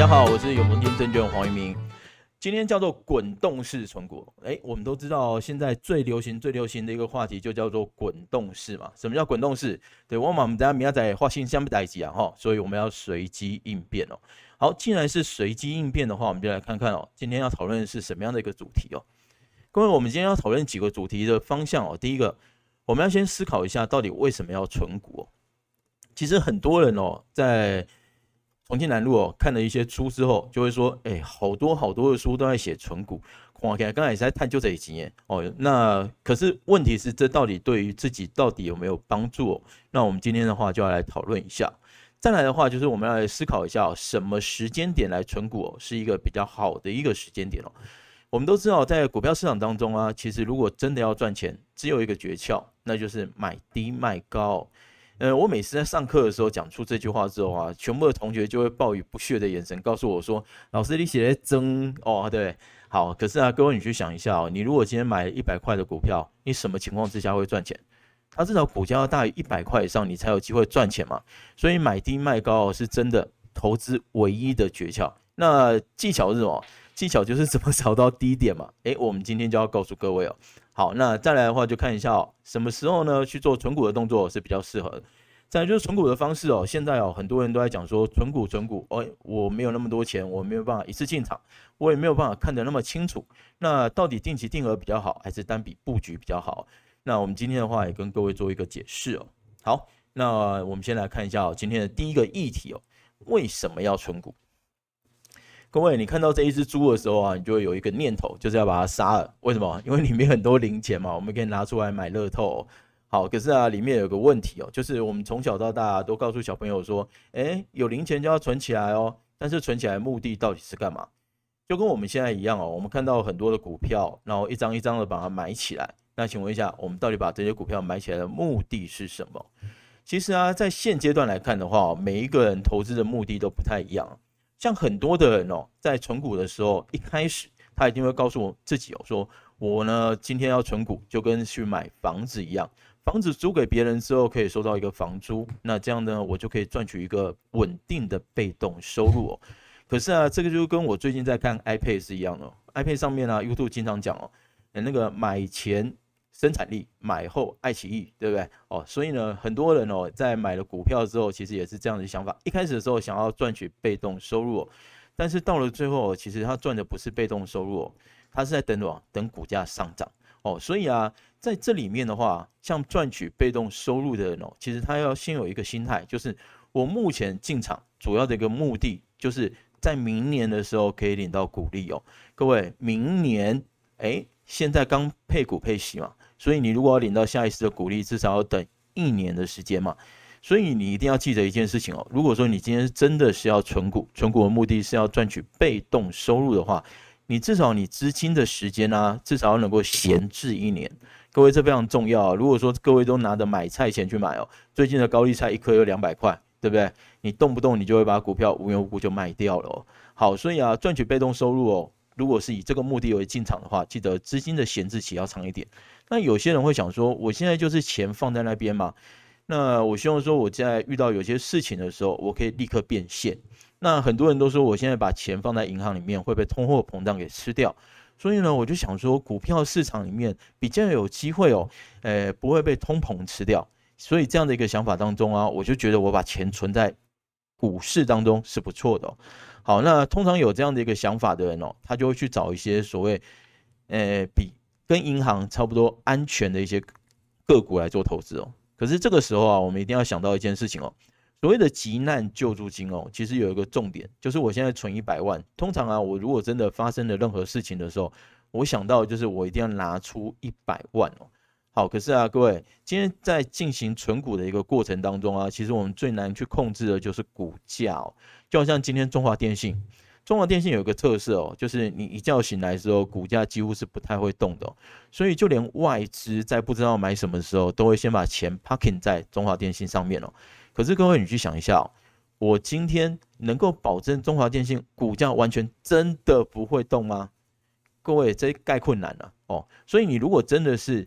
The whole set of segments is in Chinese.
大家好，我是永丰金证券黄一鸣。今天叫做滚动式存股。哎，我们都知道现在最流行、最流行的一个话题就叫做滚动式嘛。什么叫滚动式？对，我们等下明仔发生什么代志啊哈，所以我们要随机应变哦。好，既然是随机应变的话，我们就来看看哦，今天要讨论的是什么样的一个主题哦。各位，我们今天要讨论几个主题的方向哦。第一个，我们要先思考一下，到底为什么要存股？其实很多人哦，在重庆南路哦，看了一些书之后，就会说：“哎、好多好多的书都在写存股。”看起来刚才也是在探究这一经验哦。那可是问题是，这到底对于自己到底有没有帮助哦？那我们今天的话就要来讨论一下。再来的话，就是我们要来思考一下，什么时间点来存股，是一个比较好的一个时间点哦。我们都知道，在股票市场当中啊，其实如果真的要赚钱，只有一个诀窍，那就是买低卖高。呃，我每次在上课的时候讲出这句话之后啊，全部的同学就会报以不屑的眼神告诉我说：“老师，你写的真哦，对，好。可是啊，各位你去想一下哦，你如果今天买一百块的股票，你什么情况之下会赚钱？它至少股价要大于一百块以上，你才有机会赚钱嘛。所以买低卖高是真的投资唯一的诀窍。那技巧是什么？技巧就是怎么找到低点嘛。诶，我们今天就要告诉各位哦。好，那再来的话就看一下哦，什么时候呢去做存股的动作是比较适合的。再就是存股的方式哦，现在哦很多人都在讲说存股存股，哦，我没有那么多钱，我没有办法一次进场，我也没有办法看得那么清楚。那到底定期定额比较好，还是单笔布局比较好？那我们今天的话也跟各位做一个解释哦。好，那我们先来看一下哦，今天的第一个议题哦，为什么要存股？各位，你看到这一只猪的时候啊，你就会有一个念头，就是要把它杀了。为什么？因为里面很多零钱嘛，我们可以拿出来买乐透。好，可是啊，里面有个问题哦，就是我们从小到大都告诉小朋友说，诶，有零钱就要存起来哦。但是存起来的目的到底是干嘛？就跟我们现在一样哦，我们看到很多的股票，然后一张一张的把它买起来。那请问一下，我们到底把这些股票买起来的目的是什么？其实啊，在现阶段来看的话，每一个人投资的目的都不太一样。像很多的人哦，在存股的时候，一开始他一定会告诉我自己哦，说我呢今天要存股，就跟去买房子一样，房子租给别人之后可以收到一个房租，那这样呢，我就可以赚取一个稳定的被动收入哦。可是啊，这个就跟我最近在看 iPad 是一样的，iPad 上面啊，YouTube 经常讲哦，那个买前。生产力买后爱奇艺，对不对？哦，所以呢，很多人哦，在买了股票之后，其实也是这样的想法。一开始的时候想要赚取被动收入，哦但是到了最后，其实他赚的不是被动收入，哦他是在等什么？等股价上涨哦。所以啊，在这里面的话，像赚取被动收入的人哦，其实他要先有一个心态，就是我目前进场主要的一个目的，就是在明年的时候可以领到股利哦。各位，明年诶，现在刚配股配息嘛。所以你如果要领到下一次的股利，至少要等一年的时间嘛。所以你一定要记得一件事情哦。如果说你今天真的是要存股，存股的目的是要赚取被动收入的话，你至少你资金的时间啊，至少要能够闲置一年。各位，这非常重要啊。如果说各位都拿着买菜钱去买哦，最近的高利菜一颗有两百块，对不对？你动不动你就会把股票无缘无故就卖掉了哦。好，所以啊，赚取被动收入哦，如果是以这个目的为进场的话，记得资金的闲置期要长一点。那有些人会想说，我现在就是钱放在那边嘛。那我希望说，我在遇到有些事情的时候，我可以立刻变现。那很多人都说，我现在把钱放在银行里面会被通货膨胀给吃掉。所以呢，我就想说，股票市场里面比较有机会哦，呃，不会被通膨吃掉。所以这样的一个想法当中啊，我就觉得我把钱存在股市当中是不错的。好，那通常有这样的一个想法的人哦，他就会去找一些所谓，呃，比。跟银行差不多安全的一些个股来做投资哦。可是这个时候啊，我们一定要想到一件事情哦。所谓的急难救助金哦，其实有一个重点，就是我现在存一百万。通常啊，我如果真的发生了任何事情的时候，我想到就是我一定要拿出一百万哦。好，可是啊，各位，今天在进行存股的一个过程当中啊，其实我们最难去控制的就是股价哦。就好像今天中华电信。中华电信有一个特色哦，就是你一觉醒来的时候，股价几乎是不太会动的，所以就连外资在不知道买什么的时候，都会先把钱 parking 在中华电信上面哦。可是各位，你去想一下哦，我今天能够保证中华电信股价完全真的不会动吗？各位，这概困难了哦。所以你如果真的是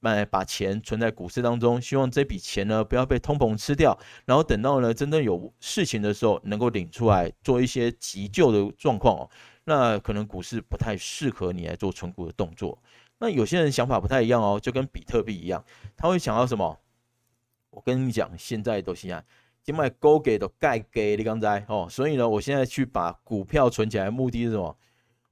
买把钱存在股市当中，希望这笔钱呢不要被通膨吃掉，然后等到呢真正有事情的时候能够领出来做一些急救的状况哦。那可能股市不太适合你来做存股的动作。那有些人想法不太一样哦，就跟比特币一样，他会想要什么？我跟你讲，现在都是啊，今麦高给都盖给你刚才哦，所以呢，我现在去把股票存起来，目的是什么？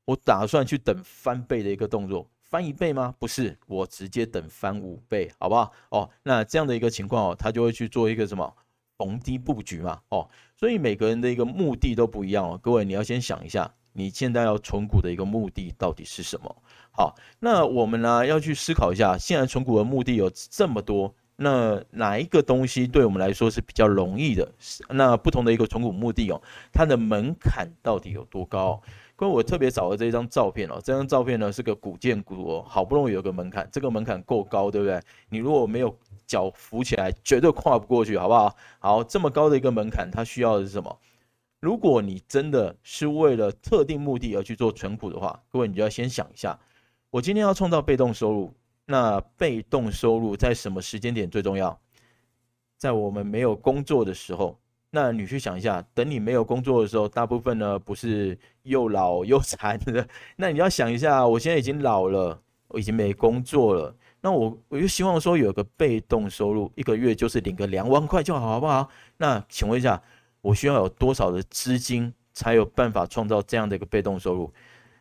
我打算去等翻倍的一个动作。翻一倍吗？不是，我直接等翻五倍，好不好？哦，那这样的一个情况哦，他就会去做一个什么逢低布局嘛，哦，所以每个人的一个目的都不一样哦。各位，你要先想一下，你现在要存股的一个目的到底是什么？好，那我们呢要去思考一下，现在存股的目的有这么多，那哪一个东西对我们来说是比较容易的？那不同的一个存股目的哦，它的门槛到底有多高？各位，我特别找了这一张照片哦，这张照片呢是个古建股哦，好不容易有个门槛，这个门槛够高，对不对？你如果没有脚扶起来，绝对跨不过去，好不好？好，这么高的一个门槛，它需要的是什么？如果你真的是为了特定目的而去做存股的话，各位你就要先想一下，我今天要创造被动收入，那被动收入在什么时间点最重要？在我们没有工作的时候。那你去想一下，等你没有工作的时候，大部分呢不是又老又残的。那你要想一下，我现在已经老了，我已经没工作了。那我我就希望说有个被动收入，一个月就是领个两万块就好，好不好？那请问一下，我需要有多少的资金才有办法创造这样的一个被动收入？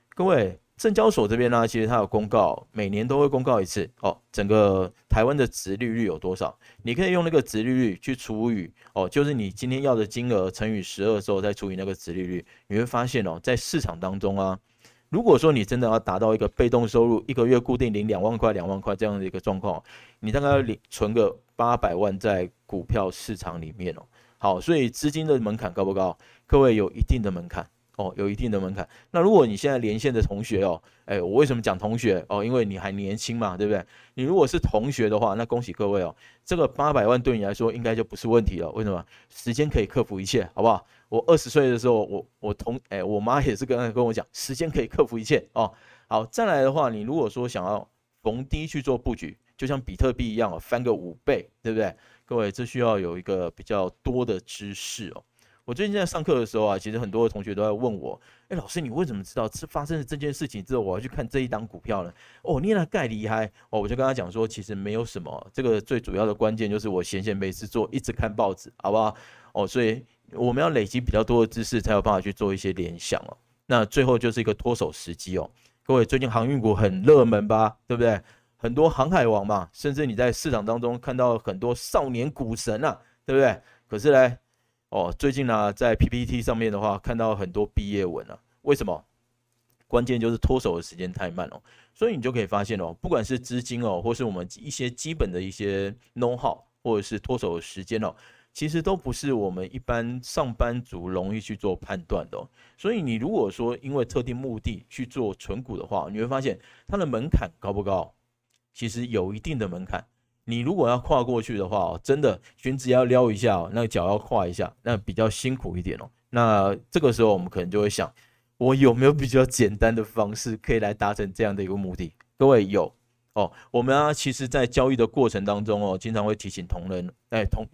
各位。证交所这边呢，其实它有公告，每年都会公告一次哦。整个台湾的殖利率有多少？你可以用那个殖利率去除以哦，就是你今天要的金额乘以十二之后再除以那个殖利率，你会发现哦，在市场当中啊，如果说你真的要达到一个被动收入，一个月固定领两万块、两万块这样的一个状况，你大概要领存个八百万在股票市场里面哦。好，所以资金的门槛高不高？各位有一定的门槛。哦，有一定的门槛。那如果你现在连线的同学哦，哎，我为什么讲同学哦？因为你还年轻嘛，对不对？你如果是同学的话，那恭喜各位哦，这个八百万对你来说应该就不是问题了。为什么？时间可以克服一切，好不好？我二十岁的时候，我我同哎，我妈也是跟跟我讲，时间可以克服一切哦。好，再来的话，你如果说想要逢低去做布局，就像比特币一样哦，翻个五倍，对不对？各位，这需要有一个比较多的知识哦。我最近在上课的时候啊，其实很多的同学都在问我，哎，老师，你为什么知道是发生了这件事情之后，我要去看这一档股票呢？哦，你那盖厉害哦！我就跟他讲说，其实没有什么，这个最主要的关键就是我闲闲没事做，一直看报纸，好不好？哦，所以我们要累积比较多的知识，才有办法去做一些联想哦。那最后就是一个脱手时机哦。各位，最近航运股很热门吧？对不对？很多航海王嘛，甚至你在市场当中看到很多少年股神啊，对不对？可是呢。哦，最近呢、在 PPT 上面的话，看到很多毕业文啊。为什么？关键就是脱手的时间太慢哦。所以你就可以发现哦，不管是资金哦，或是我们一些基本的一些 know how，或者是脱手的时间哦，其实都不是我们一般上班族容易去做判断的哦。所以你如果说因为特定目的去做存股的话，你会发现它的门槛高不高？其实有一定的门槛。你如果要跨过去的话哦，真的裙子要撩一下哦，那个脚要跨一下，那比较辛苦一点哦。那这个时候我们可能就会想，我有没有比较简单的方式可以来达成这样的一个目的？各位有哦。我们啊，其实在交易的过程当中哦，经常会提醒同仁，哎，同，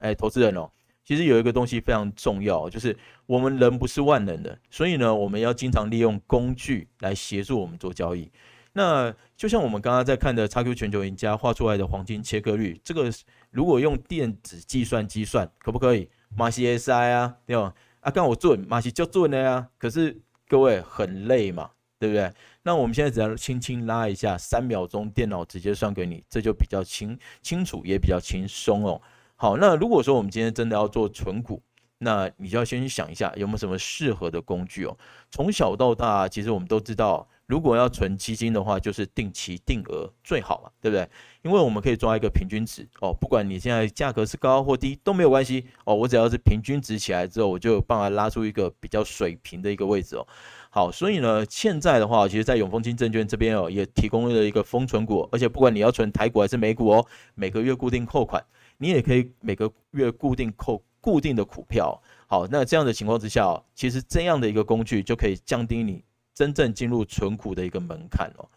哎，投资人哦，其实有一个东西非常重要，就是我们人不是万能的，所以呢，我们要经常利用工具来协助我们做交易。那就像我们刚刚在看的 XQ 全球赢家画出来的黄金切割率，这个如果用电子计算机算，可不可以？马西 SI 啊，对吧？啊，刚我做，马西就准的呀。可是各位很累嘛，对不对？那我们现在只要轻轻拉一下，三秒钟电脑直接算给你，这就比较清清楚，也比较轻松哦。好，那如果说我们今天真的要做存股，那你就要先想一下有没有什么适合的工具哦。从小到大，其实我们都知道。如果要存基金的话，就是定期定额最好嘛，对不对？因为我们可以抓一个平均值哦，不管你现在价格是高或低都没有关系哦，我只要是平均值起来之后，我就有办法拉出一个比较水平的一个位置哦。好，所以呢，现在的话，其实，在永丰金证券这边哦，也提供了一个封存股，而且不管你要存台股还是美股哦，每个月固定扣款，你也可以每个月固定扣固定的股票。好，那这样的情况之下，其实这样的一个工具就可以降低你。真正进入存股的一个门槛哦。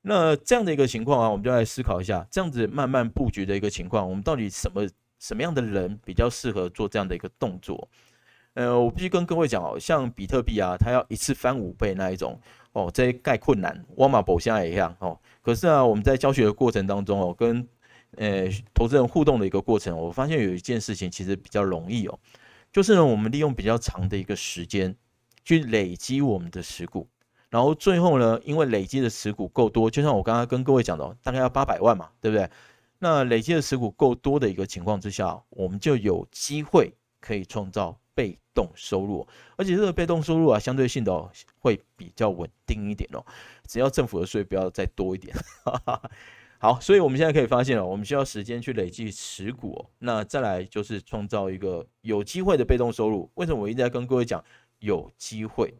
那这样的一个情况啊，我们就来思考一下，这样子慢慢布局的一个情况，我们到底什么什么样的人比较适合做这样的一个动作？呃，我必须跟各位讲哦，像比特币啊，它要一次翻五倍那一种哦，这盖困难，沃马宝现在也一样哦。可是啊，我们在教学的过程当中哦，跟呃投资人互动的一个过程，我发现有一件事情其实比较容易哦，就是呢，我们利用比较长的一个时间去累积我们的持股。然后最后呢，因为累积的持股够多，就像我刚刚跟各位讲的，大概要八百万嘛，对不对？那累积的持股够多的一个情况之下，我们就有机会可以创造被动收入，而且这个被动收入啊，相对性的哦，会比较稳定一点哦。只要政府的税不要再多一点，好，所以我们现在可以发现哦，我们需要时间去累积持股。那再来就是创造一个有机会的被动收入。为什么我一直在跟各位讲有机会？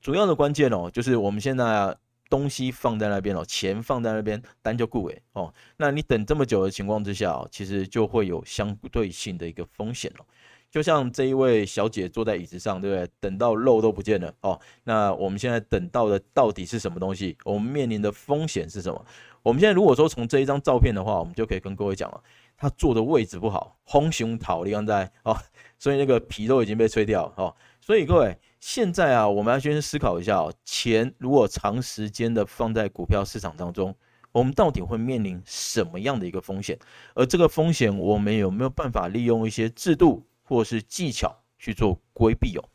主要的关键哦，就是我们现在东西放在那边哦，钱放在那边，单就顾尾哦。那你等这么久的情况之下哦，其实就会有相对性的一个风险哦。就像这一位小姐坐在椅子上，对不对？等到肉都不见了哦。那我们现在等到的到底是什么东西？我们面临的风险是什么？我们现在如果说从这一张照片的话，我们就可以跟各位讲了，他坐的位置不好，红熊桃你刚在哦，所以那个皮都已经被吹掉哦。所以各位。现在啊，我们要先思考一下哦，钱如果长时间的放在股票市场当中，我们到底会面临什么样的一个风险？而这个风险，我们有没有办法利用一些制度或是技巧去做规避哦？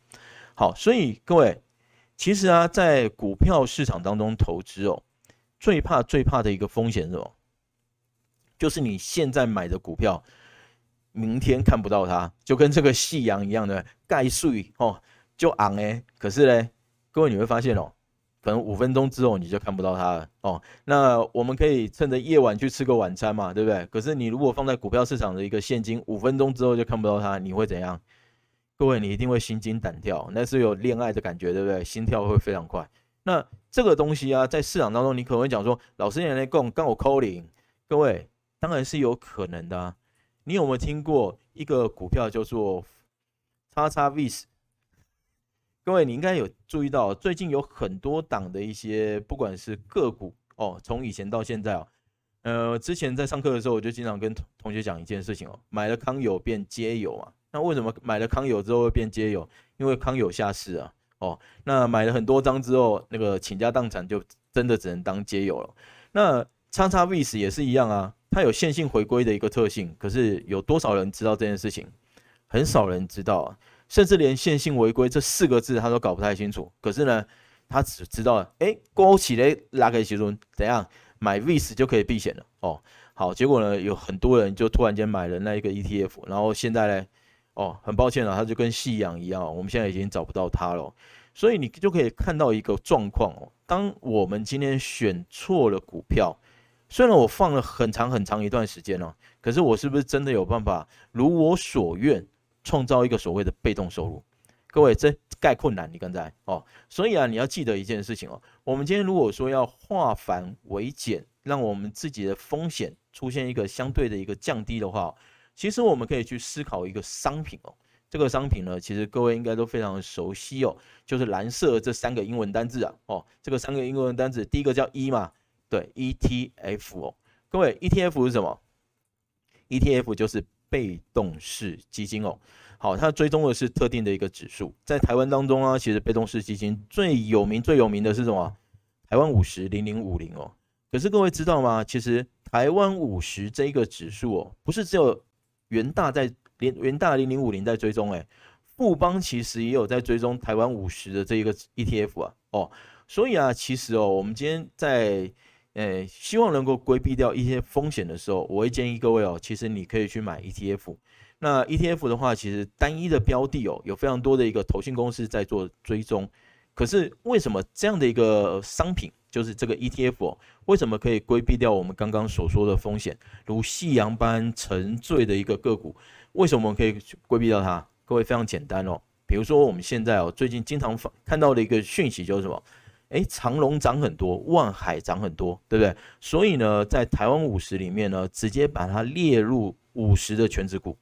好，所以各位，其实啊，在股票市场当中投资哦，最怕最怕的一个风险是什么？就是你现在买的股票，明天看不到它，就跟这个夕阳一样的盖碎哦。就昂哎，可是嘞，各位你会发现哦，可能五分钟之后你就看不到它了哦。那我们可以趁着夜晚去吃个晚餐嘛，对不对？可是你如果放在股票市场的一个现金，五分钟之后就看不到它，你会怎样？各位你一定会心惊胆跳，那是有恋爱的感觉，对不对？心跳会非常快。那这个东西啊，在市场当中，你可能会讲说，老师你来讲，刚我扣零各位当然是有可能的啊。你有没有听过一个股票叫做叉叉 VIX？各位，你应该有注意到，最近有很多档的一些，不管是个股哦，从以前到现在哦，呃，之前在上课的时候，我就经常跟同学讲一件事情哦，买了康友变街友嘛。那为什么买了康友之后会变街友？因为康友下市啊，哦，那买了很多张之后，那个倾家荡产就真的只能当街友了。那叉叉 VIX 也是一样啊，它有线性回归的一个特性，可是有多少人知道这件事情？很少人知道啊。甚至连线性回归这四个字他都搞不太清楚，可是呢，他只知道，哎，勾起来拉开其中怎样买 VIX 就可以避险了哦。好，结果呢，有很多人就突然间买了那一个 ETF，然后现在呢，哦，很抱歉了，他就跟夕阳一样，我们现在已经找不到它了。所以你就可以看到一个状况哦，当我们今天选错了股票，虽然我放了很长很长一段时间了，可是我是不是真的有办法如我所愿？创造一个所谓的被动收入，各位这概困难，你刚才哦，所以啊，你要记得一件事情哦，我们今天如果说要化繁为简，让我们自己的风险出现一个相对的一个降低的话，其实我们可以去思考一个商品哦，这个商品呢，其实各位应该都非常熟悉哦，就是蓝色这三个英文单字啊，哦，这个三个英文单字，第一个叫 E 嘛，对，ETF 哦，各位 ETF 是什么？ETF 就是。被动式基金哦，好，它追踪的是特定的一个指数。在台湾当中啊，其实被动式基金最有名、最有名的是什么？台湾五十零零五零哦。可是各位知道吗？其实台湾五十这一个指数哦，不是只有元大在连元大零零五零在追踪，诶，富邦其实也有在追踪台湾五十的这一个 ETF 啊。哦，所以啊，其实哦，我们今天在。诶，希望能够规避掉一些风险的时候，我会建议各位哦，其实你可以去买 ETF。那 ETF 的话，其实单一的标的哦，有非常多的一个投信公司在做追踪。可是为什么这样的一个商品，就是这个 ETF 哦，为什么可以规避掉我们刚刚所说的风险，如夕阳般沉醉的一个个股？为什么我们可以规避掉它？各位非常简单哦，比如说我们现在哦，最近经常看到的一个讯息就是什么？诶，长荣涨很多，万海涨很多，对不对？所以呢，在台湾五十里面呢，直接把它列入五十的权值股。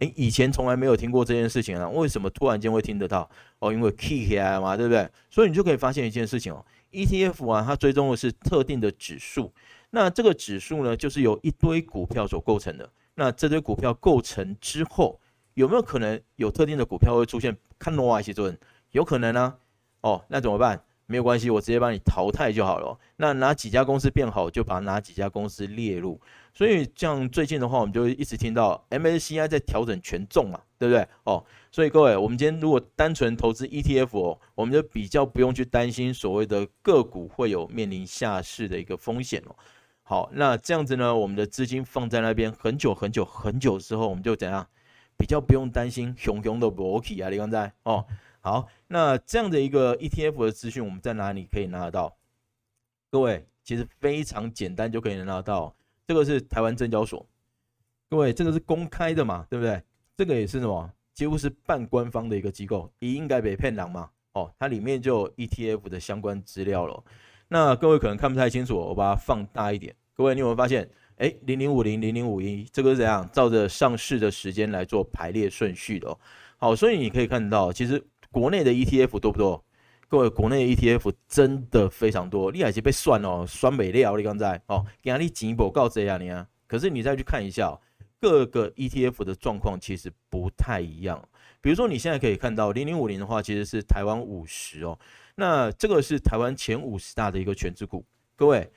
诶，以前从来没有听过这件事情啊，为什么突然间会听得到？哦，因为 key 起来嘛，对不对？所以你就可以发现一件事情哦，ETF 啊，它追踪的是特定的指数，那这个指数呢，就是由一堆股票所构成的。那这堆股票构成之后，有没有可能有特定的股票会出现看诺瓦西顿？有可能啊。哦，那怎么办？没有关系，我直接帮你淘汰就好了。那哪几家公司变好，就把哪几家公司列入。所以像最近的话，我们就一直听到 MSCI 在调整权重嘛，对不对？哦，所以各位，我们今天如果单纯投资 ETF，我们就比较不用去担心所谓的个股会有面临下市的一个风险哦。好，那这样子呢，我们的资金放在那边很久很久很久之后，我们就怎样？比较不用担心熊熊的波起啊，你刚才哦。好，那这样的一个 ETF 的资讯，我们在哪里可以拿得到？各位，其实非常简单就可以拿得到。这个是台湾证交所，各位，这个是公开的嘛，对不对？这个也是什么？几乎是半官方的一个机构，也应该被骗狼嘛。哦，它里面就有 ETF 的相关资料了。那各位可能看不太清楚，我把它放大一点。各位，你有没有发现？哎，零零五零零零五一，这个是怎样？照着上市的时间来做排列顺序的哦。好，所以你可以看到，其实。国内的 ETF 多不多？各位，国内的 ETF 真的非常多。你还是被算哦，算美料。你刚才哦，压力进一步告这样你啊。可是你再去看一下各个 ETF 的状况，其实不太一样。比如说你现在可以看到零零五零的话，其实是台湾五十哦。那这个是台湾前五十大的一个权值股。各位，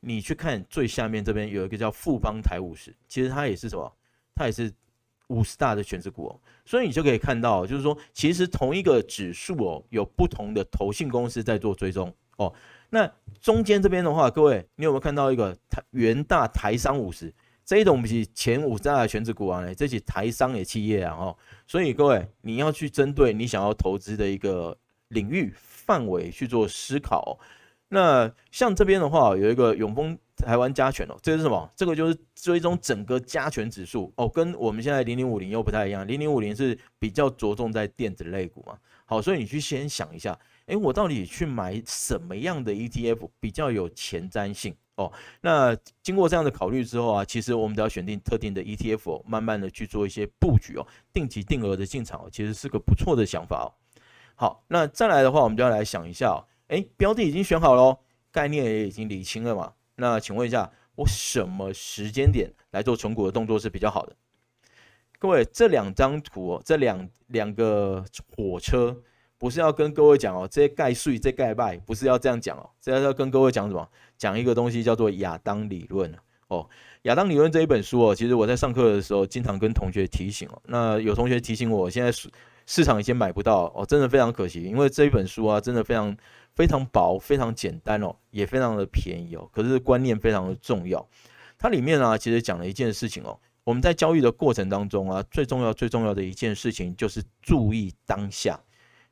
你去看最下面这边有一个叫富邦台五十，其实它也是什么？它也是。五十大的权值股哦，所以你就可以看到，就是说，其实同一个指数哦，有不同的投信公司在做追踪哦。那中间这边的话，各位，你有没有看到一个台元大台商五十这一种不是前五大的权值股啊？这些台商的企业啊，哦。所以各位，你要去针对你想要投资的一个领域范围去做思考。那像这边的话，有一个永丰。台湾加权哦，这是什么？这个就是追踪整个加权指数哦，跟我们现在零零五零又不太一样。零零五零是比较着重在电子类股嘛。好，所以你去先想一下，诶，我到底去买什么样的 ETF 比较有前瞻性哦？那经过这样的考虑之后啊，其实我们都要选定特定的 ETF 哦，慢慢的去做一些布局哦，定期定额的进场哦，其实是个不错的想法哦。好，那再来的话，我们就要来想一下哦，诶，标的已经选好喽，概念也已经理清了嘛。那请问一下，我什么时间点来做存股的动作是比较好的？各位，这两张图哦，这两两个火车不是要跟各位讲哦，这些盖税，这盖败，不是要这样讲哦，这要跟各位讲什么？讲一个东西叫做亚当理论哦。亚当理论这一本书哦，其实我在上课的时候经常跟同学提醒哦。那有同学提醒我，现在市场已经买不到哦，真的非常可惜，因为这一本书啊，真的非常。非常薄，非常简单哦，也非常的便宜哦。可是观念非常的重要。它里面啊，其实讲了一件事情哦。我们在交易的过程当中啊，最重要、最重要的一件事情就是注意当下。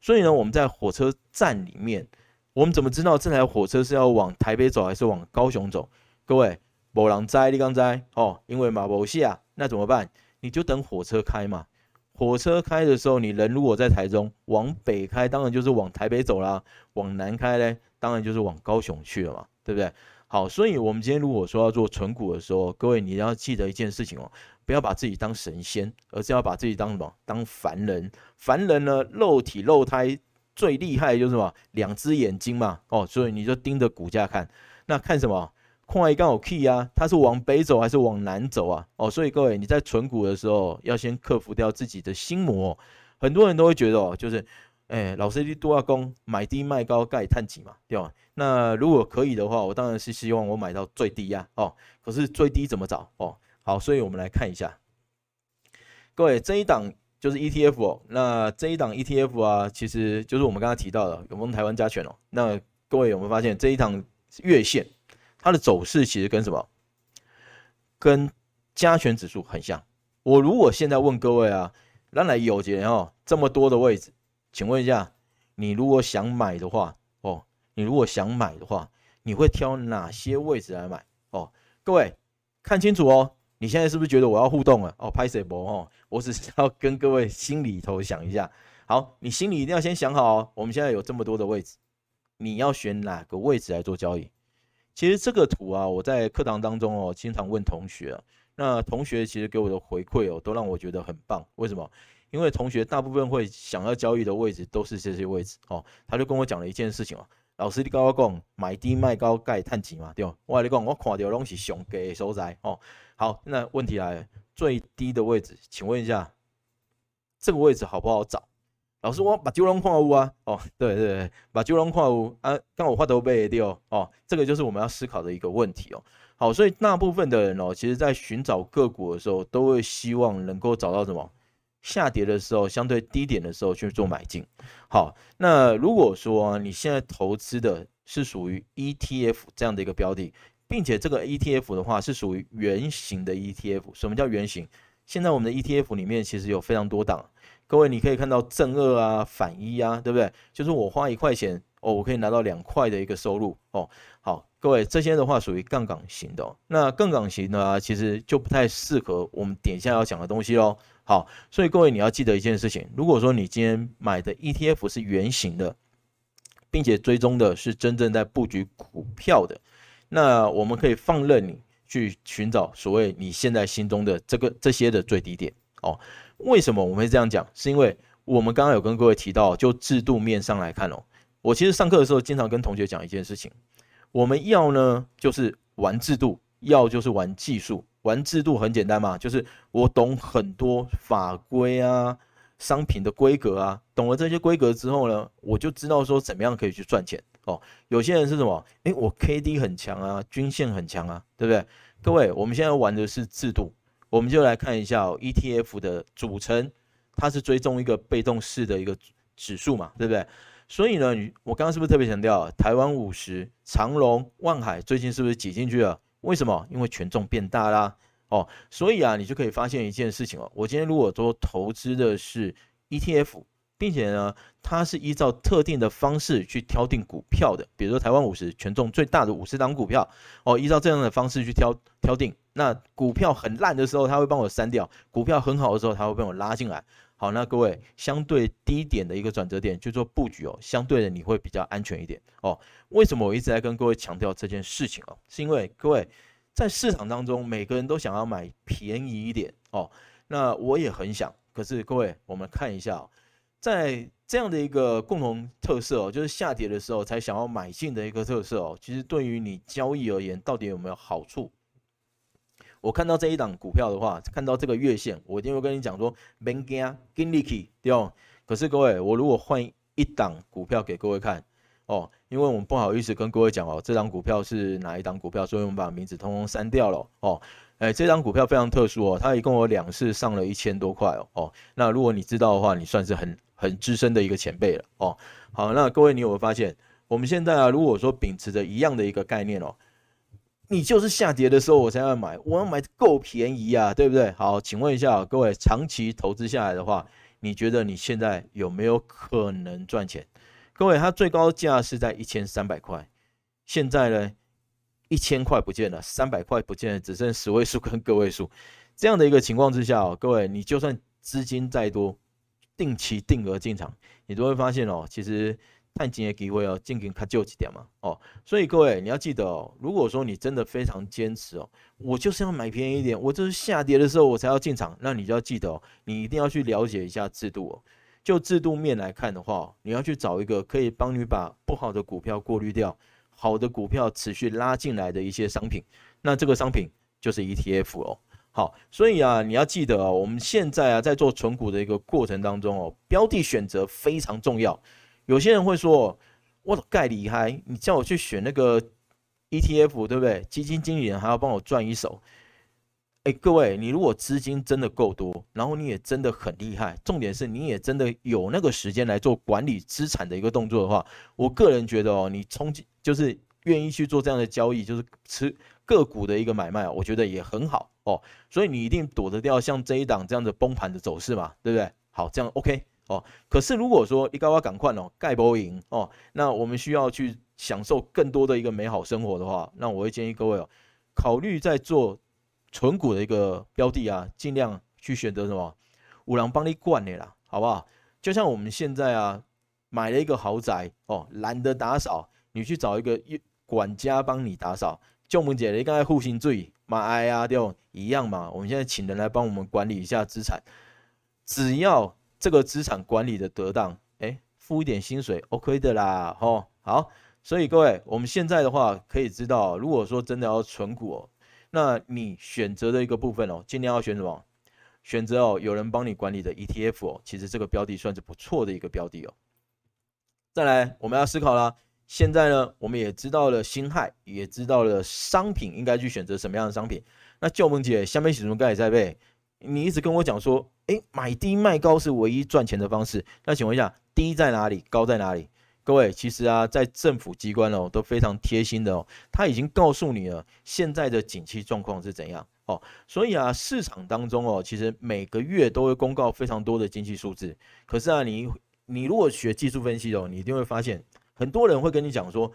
所以呢，我们在火车站里面，我们怎么知道这台火车是要往台北走还是往高雄走？各位，某人在，你刚在哦，因为马博西啊，那怎么办？你就等火车开嘛。火车开的时候，你人如果在台中，往北开，当然就是往台北走啦；往南开嘞，当然就是往高雄去了嘛，对不对？好，所以我们今天如果说要做存股的时候，各位你要记得一件事情哦，不要把自己当神仙，而是要把自己当什么？当凡人。凡人呢，肉体肉胎最厉害就是什么？两只眼睛嘛，哦，所以你就盯着股价看，那看什么？矿一刚好 key 啊，它是往北走还是往南走啊？哦，所以各位你在存股的时候要先克服掉自己的心魔。很多人都会觉得哦，就是，哎、老师你多少公买低卖高盖探几嘛，对吧？那如果可以的话，我当然是希望我买到最低呀、啊。哦，可是最低怎么找？哦，好，所以我们来看一下，各位这一档就是 ETF 哦。那这一档 ETF 啊，其实就是我们刚才提到的永丰台湾加权哦。那各位有没有发现这一档月线？它的走势其实跟什么？跟加权指数很像。我如果现在问各位啊，那来有钱哦，这么多的位置，请问一下，你如果想买的话，哦，你如果想买的话，你会挑哪些位置来买？哦，各位看清楚哦，你现在是不是觉得我要互动了？哦，拍谁不？哦，我只是要跟各位心里头想一下。好，你心里一定要先想好哦。我们现在有这么多的位置，你要选哪个位置来做交易？其实这个图啊，我在课堂当中哦，经常问同学啊，那同学其实给我的回馈哦，都让我觉得很棒。为什么？因为同学大部分会想要交易的位置都是这些位置哦。他就跟我讲了一件事情哦，老师你跟我讲，买低卖高盖探钱嘛，对吧？我跟你讲，我看到拢是上低的所在哦。好，那问题来了，最低的位置，请问一下，这个位置好不好找？老师，我把九龙看有啊，哦，对对对，把九龙看有啊，刚好画头背掉哦，这个就是我们要思考的一个问题哦。好，所以大部分的人哦，其实在寻找个股的时候，都会希望能够找到什么？下跌的时候，相对低点的时候去做买进。好，那如果说你现在投资的是属于 ETF 这样的一个标的，并且这个 ETF 的话是属于圆形的 ETF。什么叫圆形？现在我们的 ETF 里面其实有非常多档。各位，你可以看到正二啊、反一啊，对不对？就是我花一块钱哦，我可以拿到两块的一个收入哦。好，各位，这些的话属于杠杆型的哦。那杠杆型的啊，其实就不太适合我们点下要讲的东西喽。好，所以各位你要记得一件事情，如果说你今天买的 ETF 是圆形的，并且追踪的是真正在布局股票的，那我们可以放任你去寻找所谓你现在心中的这个这些的最低点哦。为什么我们会这样讲？是因为我们刚刚有跟各位提到，就制度面上来看哦，我其实上课的时候经常跟同学讲一件事情，我们要呢就是玩制度，要就是玩技术。玩制度很简单嘛，就是我懂很多法规啊、商品的规格啊，懂了这些规格之后呢，我就知道说怎么样可以去赚钱哦。有些人是什么？诶，我 K D 很强啊，均线很强啊，对不对？各位，我们现在玩的是制度，我们就来看一下 ETF 的组成，它是追踪一个被动式的一个指数嘛，对不对？所以呢，我刚刚是不是特别强调台湾五十、长隆、万海最近是不是挤进去了？为什么？因为权重变大啦，哦，所以啊，你就可以发现一件事情哦。我今天如果说投资的是 ETF，并且呢，它是依照特定的方式去挑定股票的，比如说台湾五十权重最大的五十档股票，哦，依照这样的方式去挑挑定，那股票很烂的时候，它会帮我删掉；股票很好的时候，它会帮我拉进来。好，那各位相对低点的一个转折点去做布局哦，相对的你会比较安全一点哦。为什么我一直在跟各位强调这件事情哦？是因为各位在市场当中，每个人都想要买便宜一点哦。那我也很想，可是各位，我们看一下，在这样的一个共同特色哦，就是下跌的时候才想要买进的一个特色哦。其实对于你交易而言，到底有没有好处？我看到这一档股票的话，看到这个月线，我一定会跟你讲说，别惊，跟你去，对哦。可是各位，我如果换一档股票给各位看哦，因为我们不好意思跟各位讲哦，这档股票是哪一档股票，所以我们把名字通通删掉了哦。哎，这张股票非常特殊哦，它一共有两次上了一千多块哦哦。那如果你知道的话，你算是很很资深的一个前辈了哦。好，那各位你有没有发现，我们现在啊，如果说秉持着一样的一个概念哦。你就是下跌的时候我才要买，我要买够便宜啊，对不对？好，请问一下各位，长期投资下来的话，你觉得你现在有没有可能赚钱？各位，它最高价是在一千三百块，现在呢，一千块不见了，三百块不见了，只剩十位数跟个位数，这样的一个情况之下哦，各位，你就算资金再多，定期定额进场，你都会发现哦，其实。探金的机会哦，进行卡就几点嘛哦，所以各位你要记得哦，如果说你真的非常坚持哦，我就是要买便宜一点，我就是下跌的时候我才要进场，那你就要记得哦，你一定要去了解一下制度哦。就制度面来看的话，你要去找一个可以帮你把不好的股票过滤掉，好的股票持续拉进来的一些商品，那这个商品就是 ETF 哦。好，所以啊，你要记得哦，我们现在啊在做存股的一个过程当中哦，标的选择非常重要。有些人会说：“我盖厉害，你叫我去选那个 ETF，对不对？基金经理人还要帮我赚一手。”哎，各位，你如果资金真的够多，然后你也真的很厉害，重点是你也真的有那个时间来做管理资产的一个动作的话，我个人觉得哦，你冲击就是愿意去做这样的交易，就是持个股的一个买卖，我觉得也很好哦。所以你一定躲得掉像这一档这样的崩盘的走势嘛，对不对？好，这样 OK。哦，可是如果说你高高赶快哦，盖波赢哦，那我们需要去享受更多的一个美好生活的话，那我会建议各位哦，考虑在做存股的一个标的啊，尽量去选择什么五郎帮你管的啦，好不好？就像我们现在啊，买了一个豪宅哦，懒得打扫，你去找一个管家帮你打扫，就我们姐你刚才护心罪买哎呀，对哦，一样嘛。我们现在请人来帮我们管理一下资产，只要。这个资产管理的得当，哎，付一点薪水，OK 的啦，吼，好，所以各位，我们现在的话可以知道，如果说真的要存股哦，那你选择的一个部分哦，尽量要选什么？选择哦，有人帮你管理的 ETF 哦，其实这个标的算是不错的一个标的哦。再来，我们要思考啦。现在呢，我们也知道了辛亥，也知道了商品应该去选择什么样的商品。那旧梦姐下面写什么盖在背？你一直跟我讲说，诶，买低卖高是唯一赚钱的方式。那请问一下，低在哪里？高在哪里？各位，其实啊，在政府机关哦，都非常贴心的哦，他已经告诉你了现在的景气状况是怎样哦。所以啊，市场当中哦，其实每个月都会公告非常多的经济数字。可是啊，你你如果学技术分析哦，你一定会发现。很多人会跟你讲说，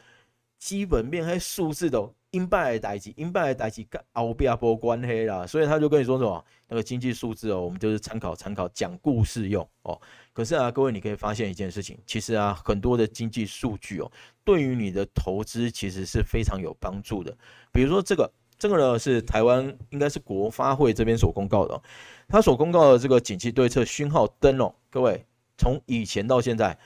基本面还数字都应败代志，应败的代志跟后边无关黑啦，所以他就跟你说什么那个经济数字哦，我们就是参考参考，讲故事用哦。可是啊，各位你可以发现一件事情，其实啊，很多的经济数据哦，对于你的投资其实是非常有帮助的。比如说这个，这个呢是台湾应该是国发会这边所公告的，他所公告的这个景气对策讯号灯哦，各位从以前到现在。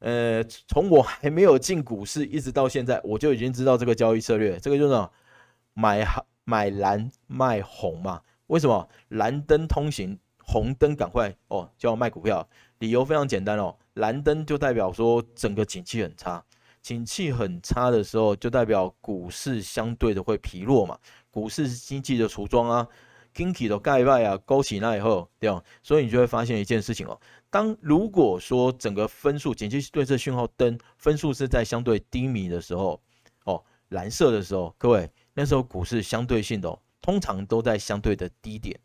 呃，从我还没有进股市一直到现在，我就已经知道这个交易策略。这个就是买买蓝卖红嘛？为什么蓝灯通行，红灯赶快哦，叫我卖股票？理由非常简单哦，蓝灯就代表说整个景气很差，景气很差的时候，就代表股市相对的会疲弱嘛。股市是经济的橱窗啊，经济的盖外啊，勾起那以后，对吧？所以你就会发现一件事情哦。当如果说整个分数，景气对策讯号灯分数是在相对低迷的时候，哦，蓝色的时候，各位那时候股市相对性的、哦、通常都在相对的低点。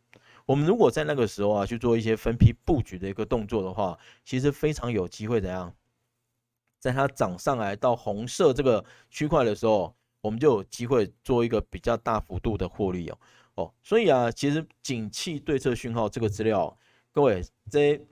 我们如果在那个时候啊去做一些分批布局的一个动作的话，其实非常有机会怎样，在它涨上来到红色这个区块的时候，我们就有机会做一个比较大幅度的获利哦哦。所以啊，其实景气对策讯号这个资料，各位这。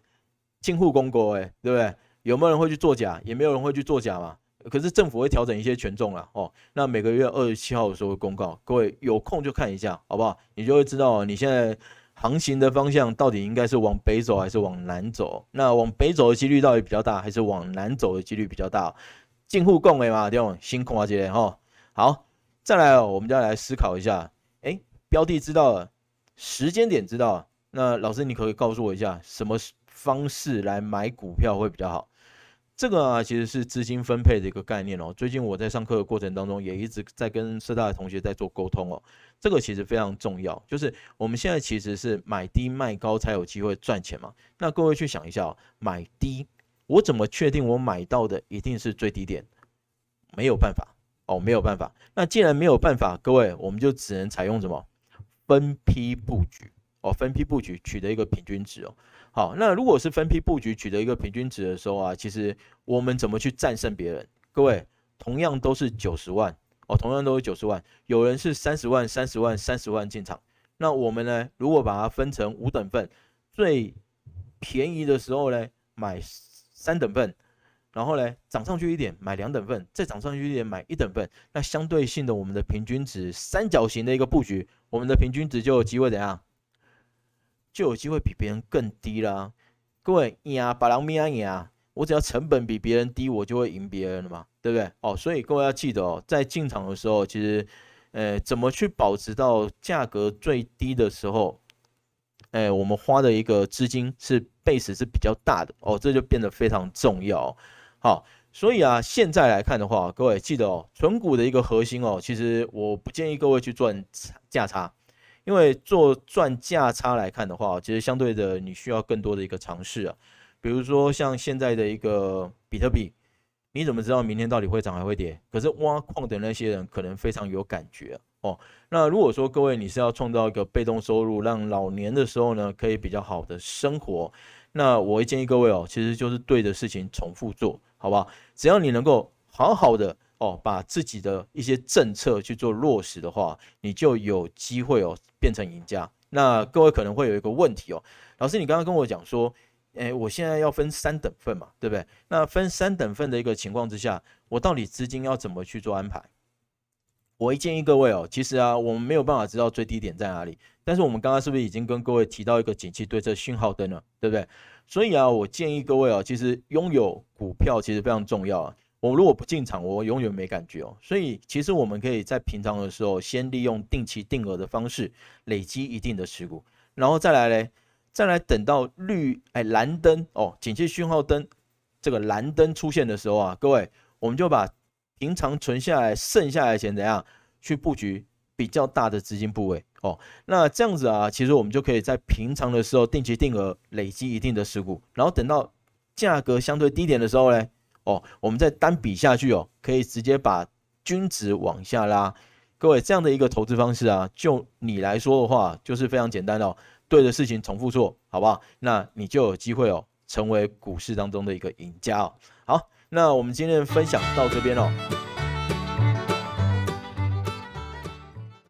近乎公告，哎，对不对？有没有人会去作假？也没有人会去作假嘛。可是政府会调整一些权重了哦。那每个月二十七号的时候公告，各位有空就看一下，好不好？你就会知道你现在航行的方向到底应该是往北走还是往南走。那往北走的几率到底比较大，还是往南走的几率比较大？近乎公哎嘛，这种辛苦啊，姐哈。好，再来哦，我们就要来思考一下。哎，标的知道了，时间点知道了，那老师你可以告诉我一下什么？方式来买股票会比较好，这个啊其实是资金分配的一个概念哦。最近我在上课的过程当中也一直在跟社大的同学在做沟通哦。这个其实非常重要，就是我们现在其实是买低卖高才有机会赚钱嘛。那各位去想一下哦，买低，我怎么确定我买到的一定是最低点？没有办法哦，没有办法。那既然没有办法，各位我们就只能采用什么？分批布局哦，分批布局取得一个平均值哦。好，那如果是分批布局取得一个平均值的时候啊，其实我们怎么去战胜别人？各位，同样都是九十万哦，同样都是九十万，有人是三十万、三十万、三十万进场，那我们呢？如果把它分成五等份，最便宜的时候呢，买三等份，然后呢，涨上去一点买两等份，再涨上去一点买一等份，那相对性的我们的平均值三角形的一个布局，我们的平均值就有机会怎样？就有机会比别人更低啦，各位呀，把狼咪呀，我只要成本比别人低，我就会赢别人了嘛，对不对？哦，所以各位要记得哦，在进场的时候，其实，呃，怎么去保持到价格最低的时候，呃，我们花的一个资金是 base 是比较大的哦，这就变得非常重要。好，所以啊，现在来看的话，各位记得哦，存股的一个核心哦，其实我不建议各位去赚价差。因为做赚价差来看的话，其实相对的你需要更多的一个尝试啊，比如说像现在的一个比特币，你怎么知道明天到底会涨还会跌？可是挖矿的那些人可能非常有感觉哦。那如果说各位你是要创造一个被动收入，让老年的时候呢可以比较好的生活，那我会建议各位哦，其实就是对的事情重复做，好不好？只要你能够好好的。哦，把自己的一些政策去做落实的话，你就有机会哦变成赢家。那各位可能会有一个问题哦，老师，你刚刚跟我讲说，诶，我现在要分三等份嘛，对不对？那分三等份的一个情况之下，我到底资金要怎么去做安排？我会建议各位哦，其实啊，我们没有办法知道最低点在哪里，但是我们刚刚是不是已经跟各位提到一个景气对策讯号灯了，对不对？所以啊，我建议各位哦，其实拥有股票其实非常重要啊。我如果不进场，我永远没感觉哦。所以其实我们可以在平常的时候，先利用定期定额的方式累积一定的持股，然后再来嘞，再来等到绿哎蓝灯哦，警戒讯号灯这个蓝灯出现的时候啊，各位我们就把平常存下来剩下来的钱怎样去布局比较大的资金部位哦。那这样子啊，其实我们就可以在平常的时候定期定额累积一定的持股，然后等到价格相对低点的时候嘞。哦，我们再单比下去哦，可以直接把均值往下拉。各位，这样的一个投资方式啊，就你来说的话，就是非常简单的哦。对的事情重复做，好不好？那你就有机会哦，成为股市当中的一个赢家哦。好，那我们今天分享到这边哦。